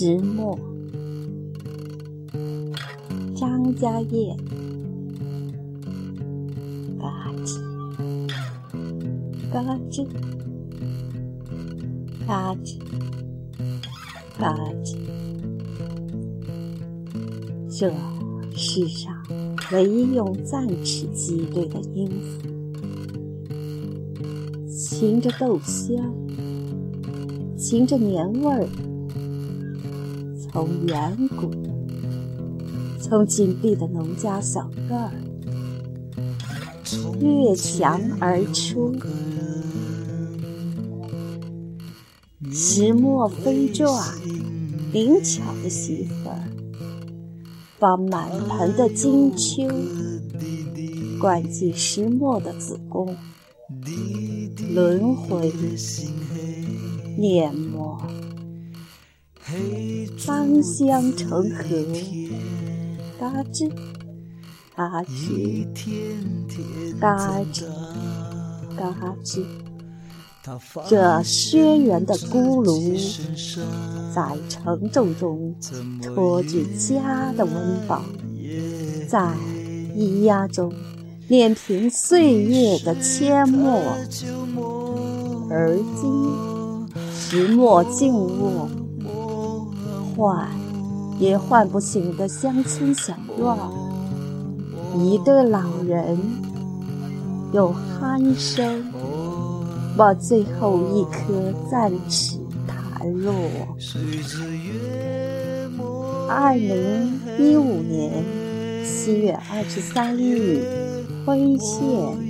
石磨，张家业，嘎吱，嘎吱，嘎吱，嘎吱。这世上唯一用赞齿击对的音符，擎着豆香，擎着年味儿。从远古，从紧闭的农家小院儿越墙而出，石磨飞转，灵巧的媳妇儿。把满盆的金秋灌进石磨的子宫，轮回碾磨，芳香成河，嘎吱嘎吱嘎吱嘎吱。这轩辕的咕噜，在沉重中托举家的温饱，在咿呀中碾平岁月的阡陌。而今石磨静卧，唤也唤不醒的乡村小院，一对老人用鼾声。把最后一颗暂齿弹落。二零一五年七月二十三日，辉县。